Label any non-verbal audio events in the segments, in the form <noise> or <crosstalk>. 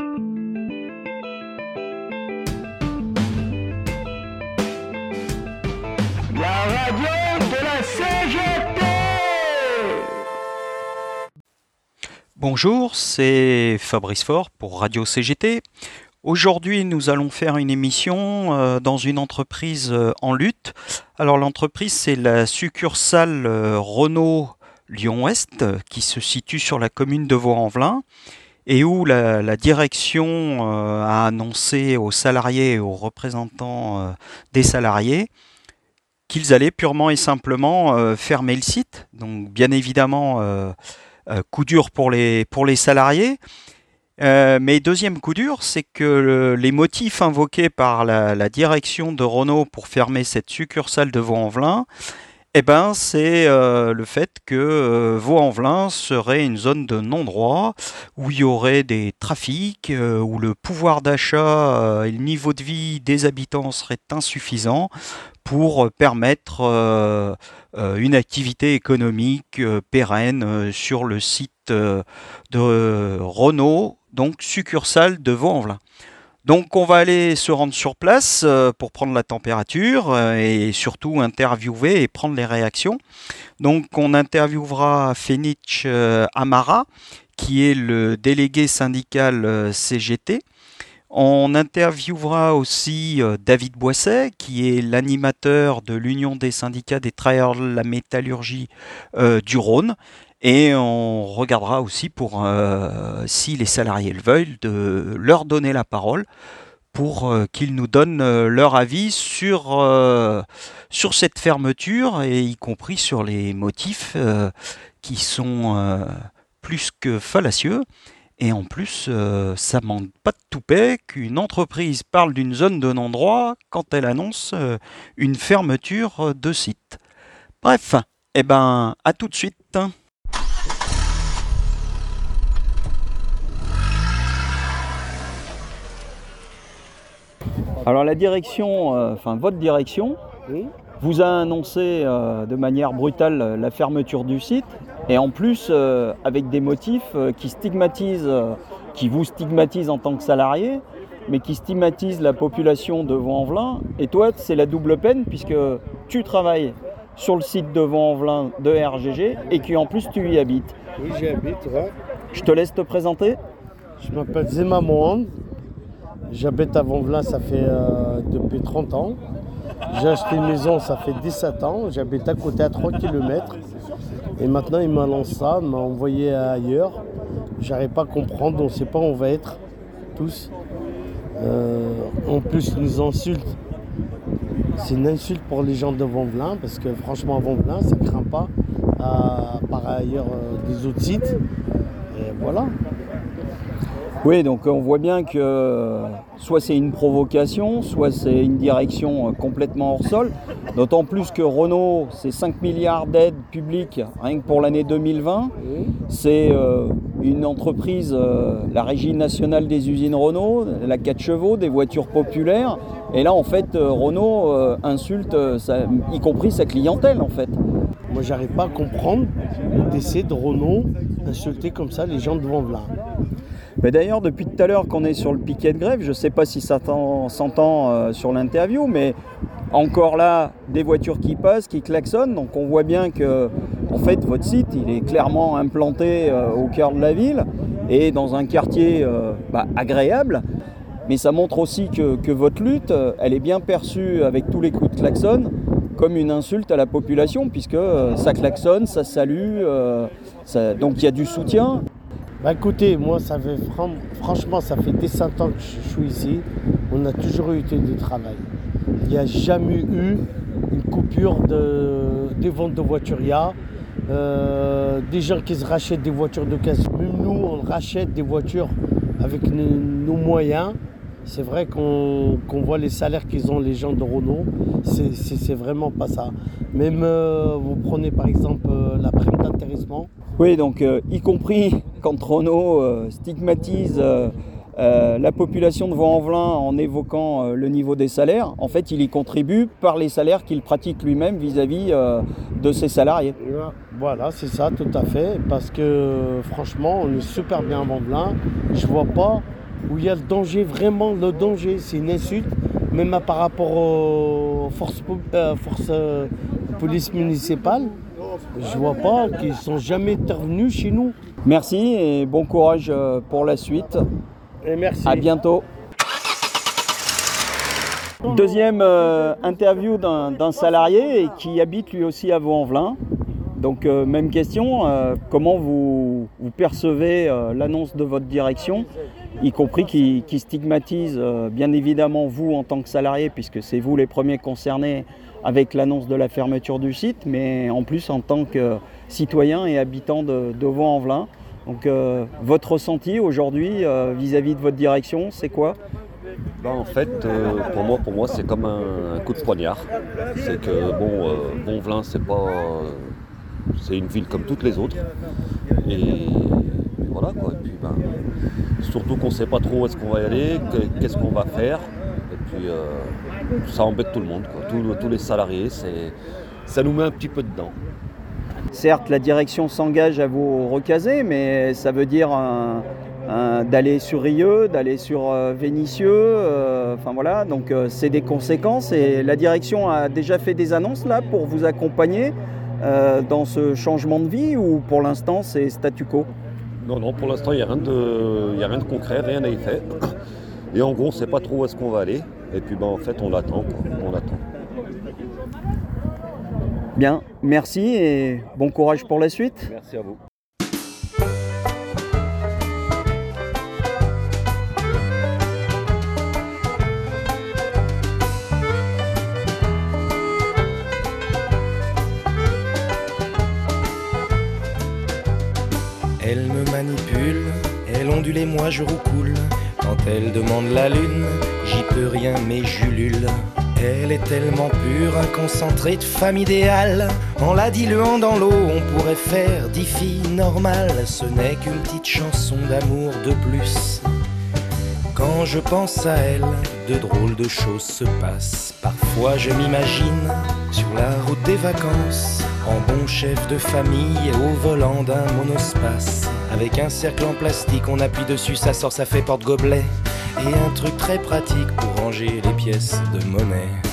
La radio de la CGT Bonjour, c'est Fabrice Faure pour Radio CGT. Aujourd'hui, nous allons faire une émission euh, dans une entreprise euh, en lutte. Alors l'entreprise, c'est la succursale euh, Renault Lyon-Ouest qui se situe sur la commune de Vaux-en-Velin et où la, direction euh, a annoncé aux salariés et aux représentants euh, des salariés qu'ils allaient purement et simplement euh, fermer le site. Donc bien évidemment, coup dur pour les, pour les salariés. Mais deuxième coup dur, c'est que le- les motifs invoqués par la, la direction de Renault pour fermer cette succursale de Vaux-en-Velin, eh ben, c'est euh, le fait que euh, Vaux-en-Velin serait une zone de non-droit où il y aurait des trafics, euh, où le pouvoir d'achat et le niveau de vie des habitants serait insuffisant pour permettre une activité économique pérenne sur le site de Renault, donc succursale de Vaux-en-Velin. Donc on va aller se rendre sur place euh, pour prendre la température euh, et surtout interviewer et prendre les réactions. Donc on interviewera Fenich euh, Amara, qui est le délégué syndical CGT. On interviewera aussi David Boisset, qui est l'animateur de l'Union des syndicats des travailleurs de la métallurgie du Rhône. Et on regardera aussi pour, euh, si les salariés le veulent, de leur donner la parole pour euh, qu'ils nous donnent euh, leur avis sur, sur cette fermeture, et y compris sur les motifs qui sont plus que fallacieux. Et en plus, ça manque pas de toupet qu'une entreprise parle d'une zone de non-droit quand elle annonce une fermeture de site. Bref, eh ben, à tout de suite. Alors la direction, euh, enfin votre direction, vous a annoncé euh, de manière brutale la fermeture du site et en plus euh, avec des motifs qui stigmatisent, qui vous stigmatisent en tant que salarié, mais qui stigmatisent la population de Vaux-en-Velin. Et toi, c'est la double peine puisque tu travailles sur le site de Vaux-en-Velin de RGG et qu'en plus tu y habites. Oui, j'y habite, ouais. Je te laisse te présenter. Je m'appelle Zema Mohand. J'habite à Vonvelin, ça fait euh, depuis 30 ans. J'ai acheté une maison, ça fait 17 ans. J'habite à côté à 3 km. Et maintenant, il m'annonce ça, m'a envoyé ailleurs. J'arrive pas à comprendre, on ne sait pas où on va être, tous. Euh, en plus, ils nous insultent. C'est une insulte pour les gens de Vonvelin, parce que franchement, à Vonvelin, ça craint pas à, par ailleurs euh, des autres sites. Et voilà. Oui, donc on voit bien que euh, soit c'est une provocation, soit c'est une direction euh, complètement hors sol. D'autant plus que Renault, c'est 5 milliards d'aides publiques rien que pour l'année 2020. C'est euh, une entreprise, euh, la Régie nationale des usines Renault, la 4 chevaux, des voitures populaires. Et là, en fait, euh, Renault euh, insulte, euh, y compris sa clientèle, en fait. Moi, j'arrive pas à comprendre d'essayer de Renault insulter comme ça les gens de Vonvelin. D'ailleurs, depuis tout à l'heure qu'on est sur le piquet de grève, je ne sais pas si ça t'en- s'entend euh, sur l'interview, mais encore là, des voitures qui passent, qui klaxonnent. Donc on voit bien que, en fait, votre site, il est clairement implanté euh, au cœur de la ville et dans un quartier euh, bah, agréable. Mais ça montre aussi que, votre lutte, elle est bien perçue avec tous les coups de klaxon comme une insulte à la population, puisque ça klaxonne, ça salue, donc il y a du soutien. Bah écoutez, moi, ça fait fran- franchement, ça fait 17 ans que je suis ici. On a toujours eu de travail. Il n'y a jamais eu une coupure de, des ventes de voitures. Il y a euh, des gens qui se rachètent des voitures d'occasion. Même nous, on rachète des voitures avec nos, moyens. C'est vrai qu'on qu'on voit les salaires qu'ils ont les gens de Renault. C'est vraiment pas ça. Même euh, vous prenez par exemple euh, la prime d'intéressement. Oui, donc euh, y compris quand Renault euh, stigmatise euh, euh, la population de Vaux-en-Velin en évoquant le niveau des salaires, en fait, il y contribue par les salaires qu'il pratique lui-même vis-à-vis de ses salariés. Voilà, c'est ça, tout à fait. Parce que franchement, on est super bien à Mont-Blanc. Je vois pas où il y a le danger, vraiment le danger, c'est une insulte, même par rapport aux forces, forces police municipale. Je vois pas qu'ils sont jamais intervenus chez nous. Merci et bon courage euh, pour la suite. Et merci. À bientôt. Deuxième euh, interview d'un salarié qui habite lui aussi à Vaux-en-Velin. Donc euh, même question, euh, comment vous, percevez euh, l'annonce de votre direction, y compris qui, stigmatise bien évidemment vous en tant que salarié, puisque c'est vous les premiers concernés avec l'annonce de la fermeture du site, mais en plus en tant que citoyen et habitant de, Vaux-en-Velin. Donc votre ressenti aujourd'hui vis-à-vis de votre direction, c'est quoi? Ben, en fait, pour moi, pour moi, c'est comme un, coup de poignard. C'est que bon, euh, Bonvelin, c'est pas, c'est une ville comme toutes les autres. Et, voilà quoi. Et puis, ben, surtout qu'on sait pas trop où est-ce qu'on va aller, que- qu'est-ce qu'on va faire. Et puis, euh, ça embête tout le monde. Tous, les salariés, c'est, ça nous met un petit peu dedans. Certes, la direction s'engage à vous recaser, mais ça veut dire d'aller sur Rieux, d'aller sur euh, Vénissieux. euh, Enfin voilà, donc c'est des conséquences. Et la direction a déjà fait des annonces là pour vous accompagner euh, dans ce changement de vie ou pour l'instant c'est statu quo? Non, non, pour l'instant, il n'y a, rien de- il y a rien de concret, rien n'a été fait. <coughs> Et en gros, on ne sait pas trop où est-ce qu'on va aller. Et puis, ben, en fait, on l'attend, quoi. On l'attend. Bien, merci et bon courage pour la suite. Merci à vous. Et moi je roucoule. Quand elle demande la lune, j'y peux rien mais j'ulule. Elle est tellement pure, un concentré de femme idéale. En la diluant dans l'eau, on pourrait faire dix filles normales. Ce n'est qu'une petite chanson d'amour de plus. Quand je pense à elle, de drôles de choses se passent. Parfois je m'imagine sur la route des vacances, en bon chef de famille au volant d'un monospace. Avec un cercle en plastique, on appuie dessus, ça sort, ça fait porte-gobelet. Et un truc très pratique pour ranger les pièces de monnaie.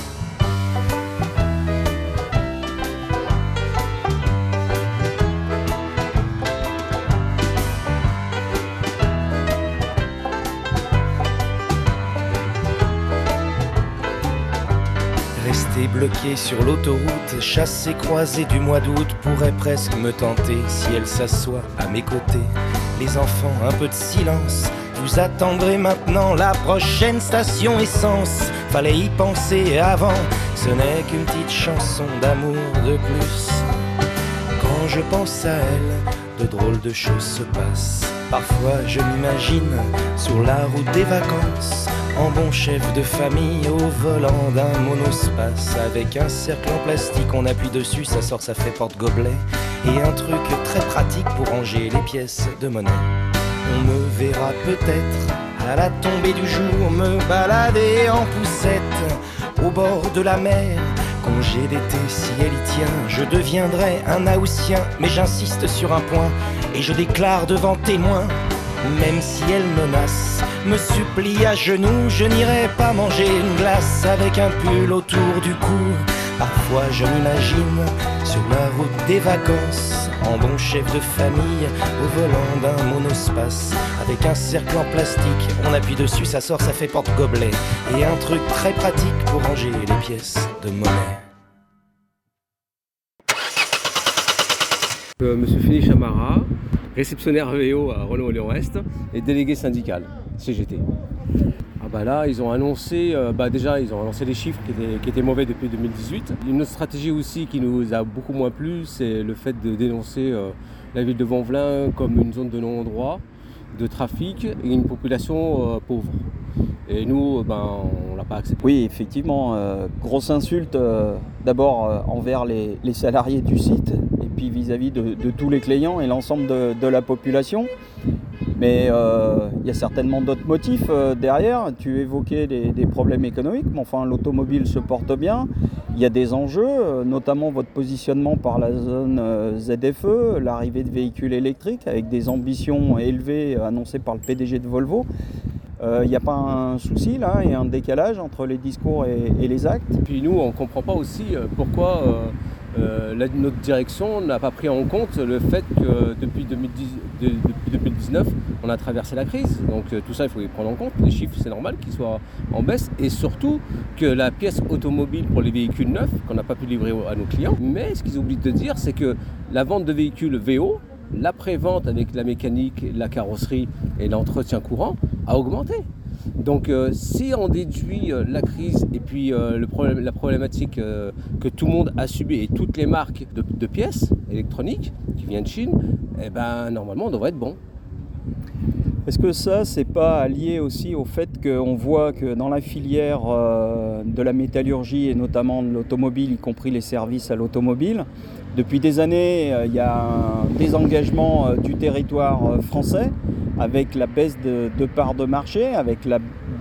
Sur l'autoroute, chasser croisé du mois d'août pourrait presque me tenter si elle s'assoit à mes côtés. Les enfants, un peu de silence, vous attendrez maintenant la prochaine station essence. Fallait y penser avant, ce n'est qu'une petite chanson d'amour de plus. Quand je pense à elle, de drôles de choses se passent. Parfois je m'imagine sur la route des vacances, en bon chef de famille au volant d'un monospace. Avec un cercle en plastique, on appuie dessus, ça sort, ça fait porte-gobelet. Et un truc très pratique pour ranger les pièces de monnaie. On me verra peut-être à la tombée du jour me balader en poussette au bord de la mer. Congé d'été, si elle y tient, je deviendrai un Haussien. Mais j'insiste sur un point et je déclare devant témoins. Même si elle menace, me supplie à genoux, je n'irai pas manger une glace avec un pull autour du cou. Parfois je m'imagine sur la route des vacances, en bon chef de famille, au volant d'un monospace, avec un cercle en plastique, on appuie dessus, ça sort, ça fait porte-gobelet, et un truc très pratique pour ranger les pièces de monnaie. Euh, Monsieur Félix Chamara, réceptionnaire VO à Renault Lyon Est et délégué syndical CGT. Ah bah là, ils ont annoncé, euh, bah déjà, ils ont annoncé des chiffres qui étaient, mauvais depuis 2018. Une autre stratégie aussi qui nous a beaucoup moins plu, c'est le fait de dénoncer euh, la ville de Vanvelin comme une zone de non-droit, de trafic et une population euh, pauvre. Et nous, ben, on l'a pas accepté. Oui, effectivement, grosse insulte d'abord envers les, les salariés du site puis vis-à-vis de, tous les clients et l'ensemble de, la population. Mais euh, il y a certainement d'autres motifs euh, derrière. Tu évoquais des, problèmes économiques, mais enfin l'automobile se porte bien. Il y a des enjeux, euh, notamment votre positionnement par la zone ZFE, l'arrivée de véhicules électriques avec des ambitions élevées annoncées par le PDG de Volvo. Il n'y a pas un souci là et un décalage entre les discours et, les actes? Puis nous, on ne comprend pas aussi pourquoi la, notre direction n'a pas pris en compte le fait que depuis, 2010, de, depuis 2019, on a traversé la crise. Donc euh, tout ça, il faut les prendre en compte. Les chiffres, c'est normal qu'ils soient en baisse. Et surtout que la pièce automobile pour les véhicules neufs, qu'on n'a pas pu livrer à nos clients. Mais ce qu'ils oublient de dire, c'est que la vente de véhicules VO, l'après-vente avec la mécanique, la carrosserie et l'entretien courant a augmenté. Donc euh, si on déduit euh, la crise et puis euh, le problème, la problématique que tout le monde a subi et toutes les marques de, de pièces électroniques qui viennent de Chine, eh ben, normalement on devrait être bon. Est-ce que ça, c'est pas lié aussi au fait qu'on voit que dans la filière de la métallurgie et notamment de l'automobile, y compris les services à l'automobile, depuis des années, il y a un désengagement du territoire français avec la baisse de, de part de marché, avec la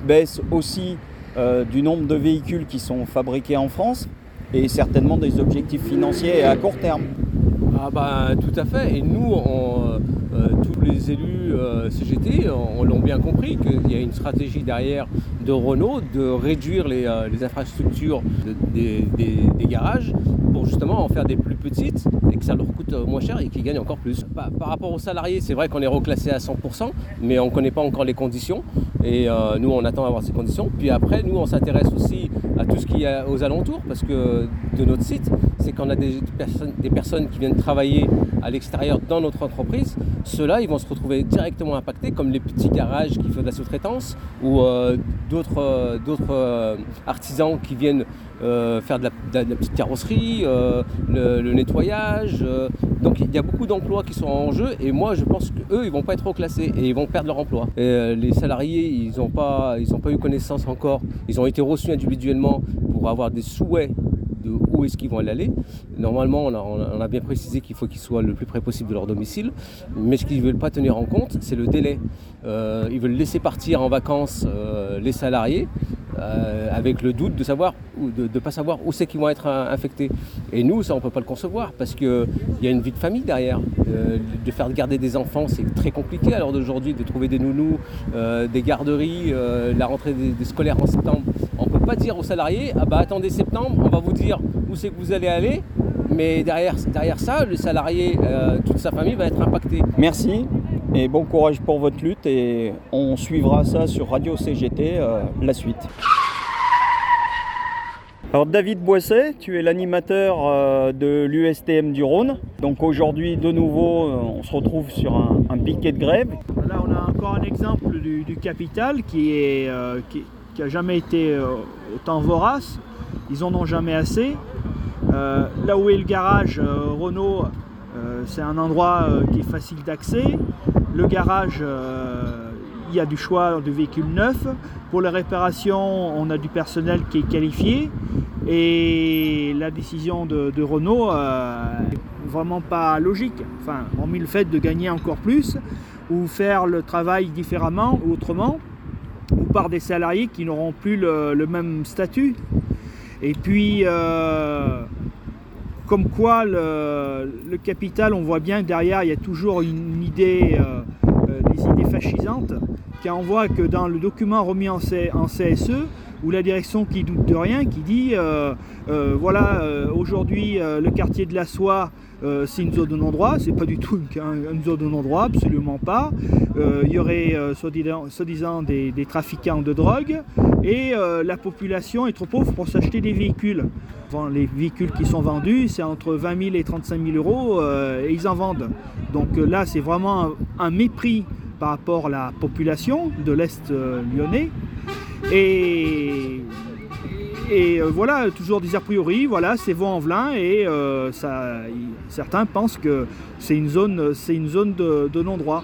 baisse aussi euh, du nombre de véhicules qui sont fabriqués en France et certainement des objectifs financiers à court terme. Ah bah tout à fait. Et nous, on, tous les élus euh, CGT, on, l'ont bien compris qu'il y a une stratégie derrière de Renault de réduire les, euh, infrastructures de, des, des, garages pour justement en faire des plus petites et que ça leur coûte moins cher et qu'ils gagnent encore plus. Par rapport aux salariés, c'est vrai qu'on est reclassé à 100%, mais on ne connaît pas encore les conditions et euh, nous on attend d'avoir ces conditions. Puis après, nous on s'intéresse aussi à tout ce qu'il y a aux alentours parce que de notre site, c'est qu'on a des personnes, qui viennent travailler à l'extérieur dans notre entreprise. Ceux-là, ils vont se retrouver directement impactés comme les petits garages qui font de la sous-traitance ou euh, d'autres euh, artisans qui viennent euh, faire de la, petite carrosserie, euh, le, nettoyage. Euh, donc il y a beaucoup d'emplois qui sont en jeu et moi je pense qu'eux ils vont pas être reclassés et ils vont perdre leur emploi. Les salariés ils n'ont pas, ils pas eu connaissance encore, ils ont été reçus individuellement pour avoir des souhaits de où est-ce qu'ils vont aller. Normalement, on a, bien précisé qu'il faut qu'ils soient le plus près possible de leur domicile, mais ce qu'ils ne veulent pas tenir en compte, c'est le délai. Euh, ils veulent laisser partir en vacances euh, les salariés, euh, avec le doute de savoir ou de ne pas savoir où c'est qu'ils vont être infectés. Et nous, ça, on ne peut pas le concevoir parce qu'il y a une vie de famille derrière. De faire garder des enfants, c'est très compliqué à l'heure d'aujourd'hui, de trouver des nounous, des garderies, la rentrée des, scolaires en septembre. On ne peut pas dire aux salariés, ah bah attendez septembre, on va vous dire où c'est que vous allez aller. Mais derrière, derrière ça, le salarié, euh, toute sa famille va être impacté. Merci et bon courage pour votre lutte et on suivra ça sur Radio CGT, la suite. Alors David Boisset, tu es l'animateur euh, de l'USTM du Rhône. Donc aujourd'hui de nouveau euh, on se retrouve sur un, un, piquet de grève. Là on a encore un exemple du, du capital qui, est, euh, qui, qui, a jamais été euh, autant vorace. Ils en ont jamais assez. Euh, là où est le garage euh, Renault, c'est un endroit qui est facile d'accès. Le garage il y a du choix de véhicules neufs. Pour les réparations, on a du personnel qui est qualifié. Et la décision de, Renault euh, vraiment pas logique. Enfin, hormis le fait de gagner encore plus ou faire le travail différemment ou autrement, ou par des salariés qui n'auront plus le, même statut. Et puis, euh, comme quoi le, capital, on voit bien que derrière, il y a toujours une idée, euh, des idées fascisantes on voit que dans le document remis en CSE, où la direction qui doute de rien, qui dit euh, euh, voilà, euh, aujourd'hui le quartier de la soie, c'est une zone de non-droit, c'est pas du tout une, zone de non-droit, absolument pas. Il y aurait soi-disant so des, trafiquants de drogue et la population est trop pauvre pour s'acheter des véhicules. Les véhicules qui sont vendus, c'est entre 20 000 et 35 000 euros et ils en vendent. Donc là, c'est vraiment un, mépris par rapport à la population de l'Est lyonnais. Et, euh, voilà, toujours des a priori, voilà, c'est Vaux-en-Velin et euh, certains pensent que c'est une zone, c'est une zone de, non-droit.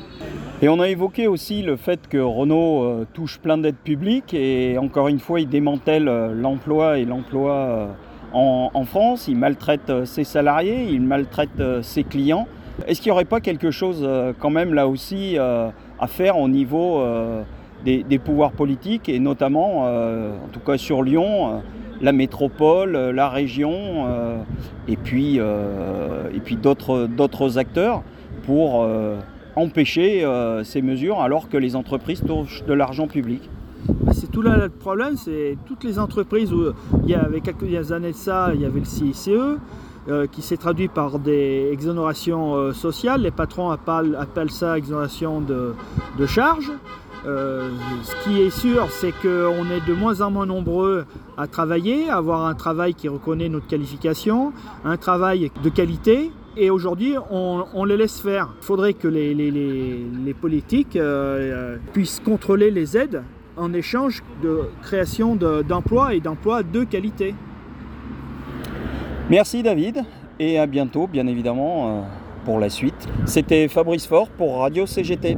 Et on a évoqué aussi le fait que Renault euh, touche plein d'aides publiques et encore une fois, il démantèle l'emploi et l'emploi en, en, France, il maltraite ses salariés, il maltraite ses clients. Est-ce qu'il n'y aurait pas quelque chose quand même là aussi à faire au niveau des, pouvoirs politiques et notamment, en tout cas sur Lyon, la métropole, la région et puis, d'autres acteurs pour empêcher euh, ces mesures alors que les entreprises touchent de l'argent public bah, c'est tout là le problème, c'est toutes les entreprises où il y avait quelques années de ça, il y avait le CICE euh, qui s'est traduit par des exonérations euh, sociales. Les patrons appellent, ça exonération de charges. Euh, ce qui est sûr, c'est qu'on est de moins en moins nombreux à travailler, à avoir un travail qui reconnaît notre qualification, un travail de qualité. Et aujourd'hui, on, les laisse faire. Il faudrait que les, politiques puissent contrôler les aides en échange de création d'emplois et d'emplois de qualité. Merci David et à bientôt bien évidemment euh, pour la suite. C'était Fabrice Fort pour Radio CGT.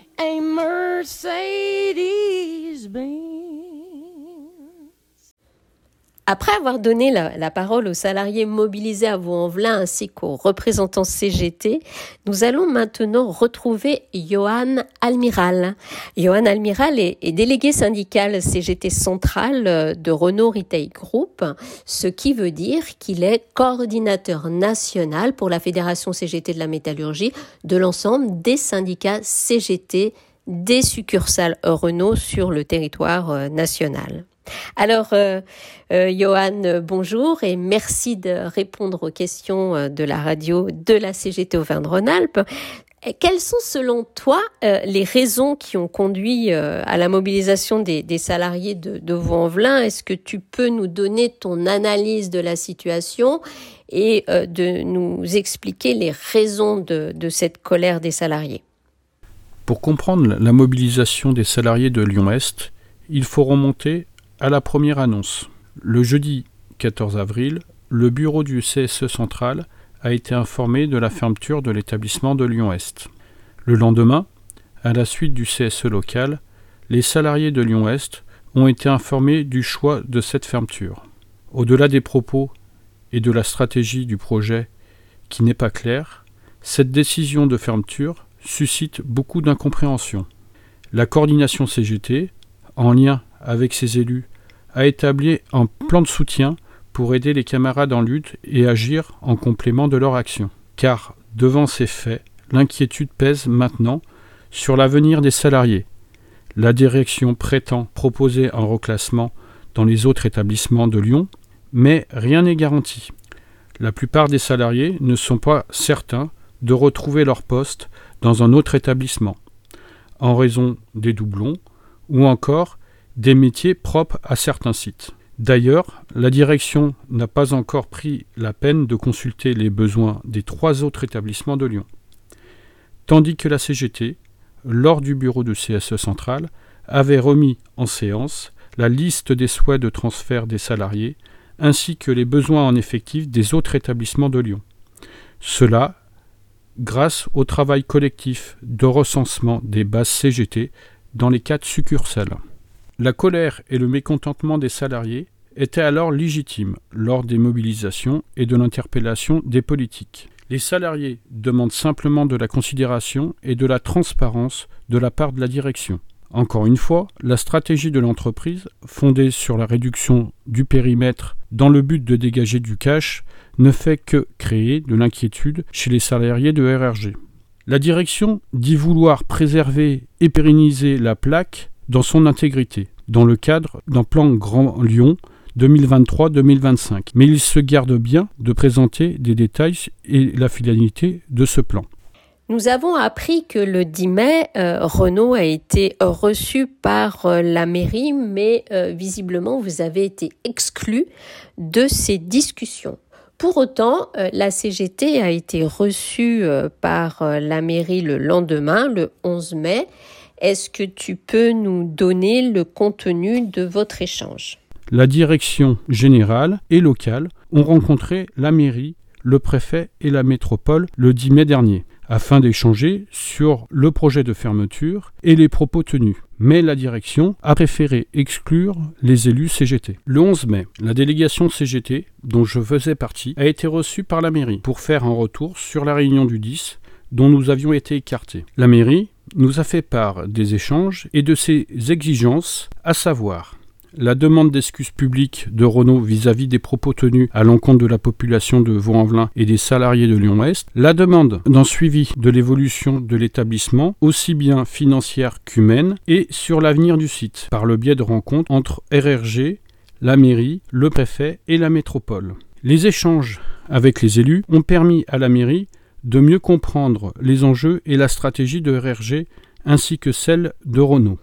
a Mercedes Benz? Après avoir donné la, parole aux salariés mobilisés à Vaux-en-Velin ainsi qu'aux représentants CGT, nous allons maintenant retrouver Johan Almiral. Johan Almiral est, délégué syndical CGT central euh, de Renault Retail Group, ce qui veut dire qu'il est coordinateur national pour la Fédération CGT de la métallurgie de l'ensemble des syndicats CGT des succursales Renault sur le territoire euh, national. Alors, euh, euh, Johan, bonjour et merci de répondre aux questions euh, de la radio de la CGT Auvergne-Rhône-Alpes. Quelles sont selon toi les raisons qui ont conduit à la mobilisation des, salariés de, de Vaux-en-Velin? Est-ce que tu peux nous donner ton analyse de la situation et de nous expliquer les raisons de, de cette colère des salariés? Pour comprendre la mobilisation des salariés de Lyon-Est, il faut remonter la première annonce. Le jeudi 14 avril, le bureau du CSE central a été informé de la fermeture de l'établissement de Lyon-Est. Le lendemain, à la suite du CSE local, les salariés de Lyon-Est ont été informés du choix de cette fermeture. Au-delà des propos et de la stratégie du projet qui n'est pas claire, cette décision de fermeture suscite beaucoup d'incompréhension. La coordination CGT, en lien avec ses élus a établi un plan de soutien pour aider les camarades en lutte et agir en complément de leur action. Car, devant ces faits, l'inquiétude pèse maintenant sur l'avenir des salariés. La direction prétend proposer un reclassement dans les autres établissements de Lyon, mais rien n'est garanti. La plupart des salariés ne sont pas certains de retrouver leur poste dans un autre établissement, en raison des doublons ou encore des métiers propres à certains sites. D'ailleurs, la direction n'a pas encore pris la peine de consulter les besoins des trois autres établissements de Lyon. Tandis que la CGT, lors du bureau de CSE central, avait remis en séance la liste des souhaits de transfert des salariés ainsi que les besoins en effectif des autres établissements de Lyon. Cela grâce au travail collectif de recensement des bases CGT dans les quatre succursales. La colère et le mécontentement des salariés étaient alors légitimes lors des mobilisations et de l'interpellation des politiques. Les salariés demandent simplement de la considération et de la transparence de la part de la direction. Encore une fois, la stratégie de l'entreprise, fondée sur la réduction du périmètre dans le but de dégager du cash, ne fait que créer de l'inquiétude chez les salariés de RRG. La direction dit vouloir préserver et pérenniser la plaque dans son intégrité, dans le cadre d'un plan Grand Lyon 2023-2025. Mais il se garde bien de présenter des détails et la finalité de ce plan. Nous avons appris que le 10 mai, euh, Renault a été reçu par euh, la mairie, mais euh, visiblement, vous avez été exclu de ces discussions. Pour autant, la CGT a été reçue par la mairie le lendemain, le 11 mai. Est-ce que tu peux nous donner le contenu de votre échange? La direction générale et locale ont rencontré la mairie, le préfet et la métropole le 10 mai dernier afin d'échanger sur le projet de fermeture et les propos tenus. Mais la direction a préféré exclure les élus CGT. Le 11 mai, la délégation CGT, dont je faisais partie, a été reçue par la mairie pour faire un retour sur la réunion du 10 dont nous avions été écartés. La mairie nous a fait part des échanges et de ses exigences, à savoir la demande d'excuses publiques de Renault vis-à-vis des propos tenus à l'encontre de la population de Vaux-en-Velin et des salariés de Lyon-Est, la demande d'un suivi de l'évolution de l'établissement, aussi bien financière qu'humaine, et sur l'avenir du site, par le biais de rencontres entre RRG, la mairie, le préfet et la métropole. Les échanges avec les élus ont permis à la mairie de mieux comprendre les enjeux et la stratégie de RRG ainsi que celle de Renault.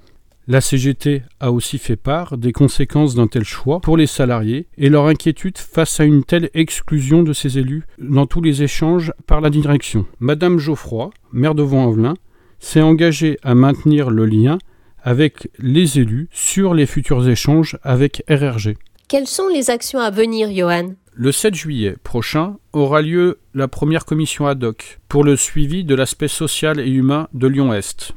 La CGT a aussi fait part des conséquences d'un tel choix pour les salariés et leur inquiétude face à une telle exclusion de ces élus dans tous les échanges par la direction. Madame Geoffroy, maire de Vaux-en-Velin, s'est engagée à maintenir le lien avec les élus sur les futurs échanges avec RRG. Quelles sont les actions à venir, Johan? Le 7 juillet prochain aura lieu la première commission ad hoc pour le suivi de l'aspect social et humain de Lyon-Est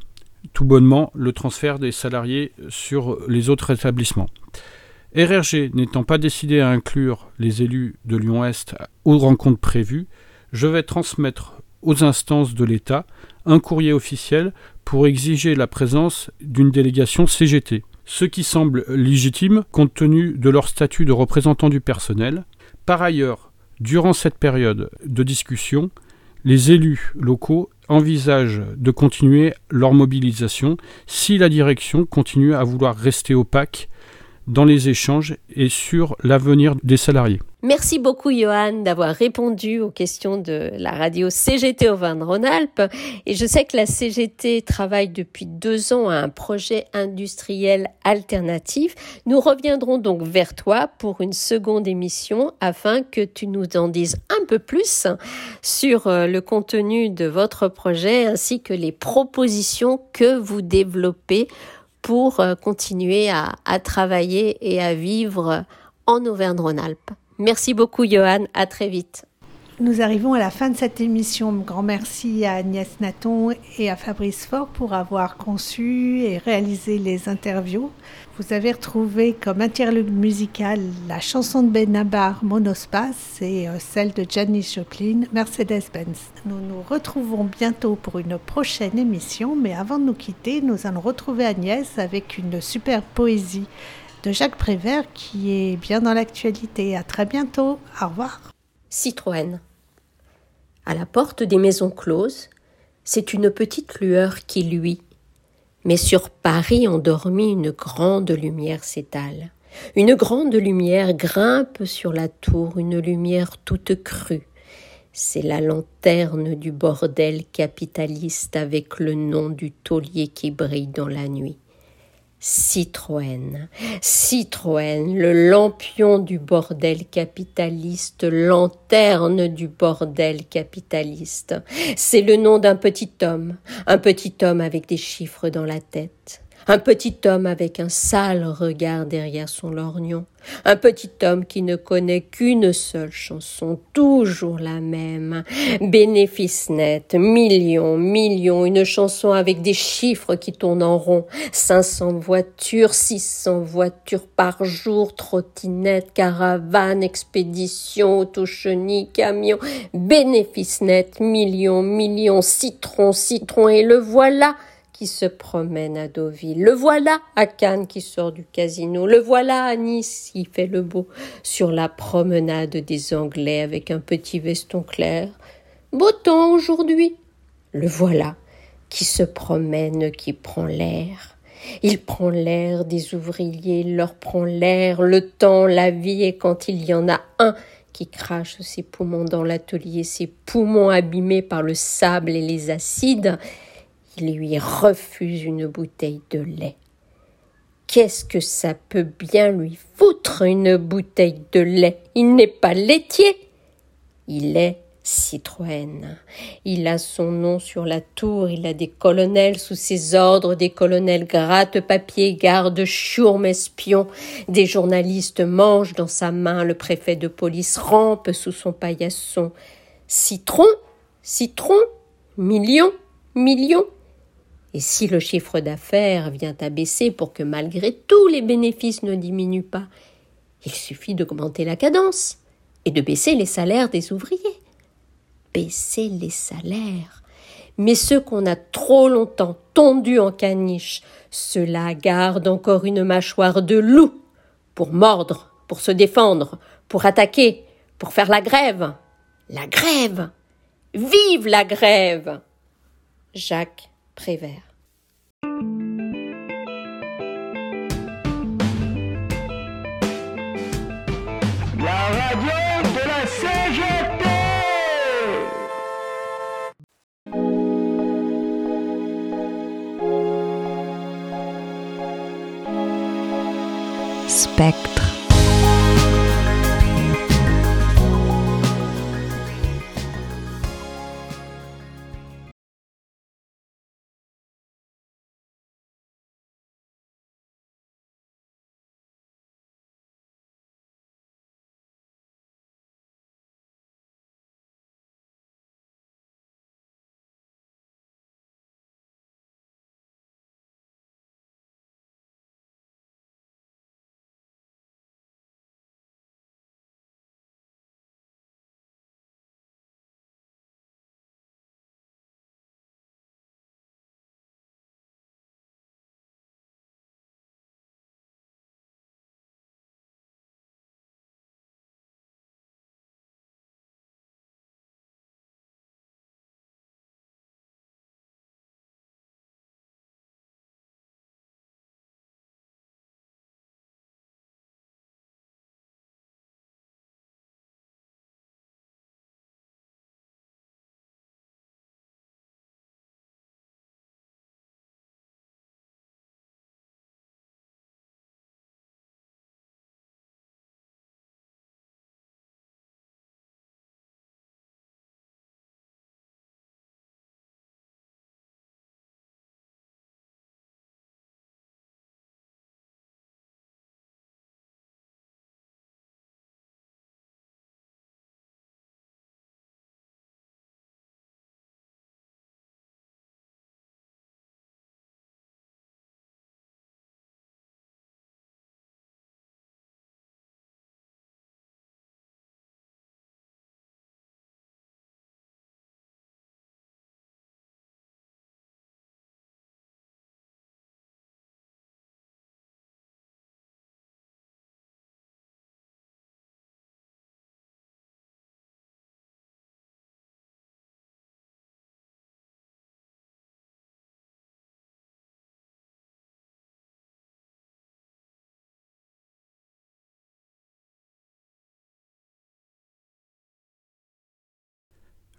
tout bonnement le transfert des salariés sur les autres établissements. RRG n'étant pas décidé à inclure les élus de Lyon-Est aux rencontres prévues, je vais transmettre aux instances de l'État un courrier officiel pour exiger la présence d'une délégation CGT, ce qui semble légitime compte tenu de leur statut de représentant du personnel. Par ailleurs, durant cette période de discussion, les élus locaux envisagent de continuer leur mobilisation si la direction continue à vouloir rester opaque dans les échanges et sur l'avenir des salariés. Merci beaucoup Johan d'avoir répondu aux questions de la radio CGT Auvergne-Rhône-Alpes. Et je sais que la CGT travaille depuis deux ans à un projet industriel alternatif. Nous reviendrons donc vers toi pour une seconde émission afin que tu nous en dises un peu plus sur euh, le contenu de votre projet ainsi que les propositions que vous développez pour euh, continuer à, à travailler et à vivre en Auvergne-Rhône-Alpes. Merci beaucoup Johan, à très vite. Nous arrivons à la fin de cette émission. Grand merci à Agnès Naton et à Fabrice Faure pour avoir conçu et réalisé les interviews. Vous avez retrouvé comme interlude musical la chanson de Benabar Monospace et euh, celle de Janis Joplin Mercedes-Benz. Nous nous retrouvons bientôt pour une prochaine émission, mais avant de nous quitter, nous allons retrouver Agnès avec une superbe poésie de Jacques Prévert qui est bien dans l'actualité. À très bientôt. Au revoir. Citroën. À la porte des maisons closes, c'est une petite lueur qui luit. Mais sur Paris endormi, une grande lumière s'étale. Une grande lumière grimpe sur la tour, une lumière toute crue. C'est la lanterne du bordel capitaliste avec le nom du taulier qui brille dans la nuit. Citroën. Citroën, le lampion du bordel capitaliste, lanterne du bordel capitaliste. C'est le nom d'un petit homme, un petit homme avec des chiffres dans la tête. Un petit homme avec un sale regard derrière son lorgnon. Un petit homme qui ne connaît qu'une seule chanson, toujours la même. Bénéfice net, millions, millions, une chanson avec des chiffres qui tournent en rond. 500 voitures, 600 voitures par jour, trottinettes, caravanes, expéditions, autochenilles, camions. Bénéfice net, millions, millions, citron, citron, et le voilà qui se promène à Deauville. Le voilà à Cannes qui sort du casino. Le voilà à Nice qui fait le beau sur la promenade des Anglais avec un petit veston clair. Beau temps aujourd'hui. Le voilà qui se promène, qui prend l'air. Il prend l'air des ouvriers, leur prend l'air, le temps, la vie, et quand il y en a un qui crache ses poumons dans l'atelier, ses poumons abîmés par le sable et les acides, lui refuse une bouteille de lait. Qu'est-ce que ça peut bien lui foutre une bouteille de lait? Il n'est pas laitier. Il est Citroën. Il a son nom sur la tour, il a des colonels sous ses ordres, des colonels gratte-papier, garde chourme espions, des journalistes mangent dans sa main, le préfet de police rampe sous son paillasson. Citron, citron, million, million, et si le chiffre d'affaires vient à baisser pour que malgré tout les bénéfices ne diminuent pas, il suffit d'augmenter la cadence et de baisser les salaires des ouvriers. Baisser les salaires. Mais ceux qu'on a trop longtemps tondus en caniche, ceux-là gardent encore une mâchoire de loup pour mordre, pour se défendre, pour attaquer, pour faire la grève. La grève. Vive la grève. Jacques Prévert. La radio de la CGT Spectre.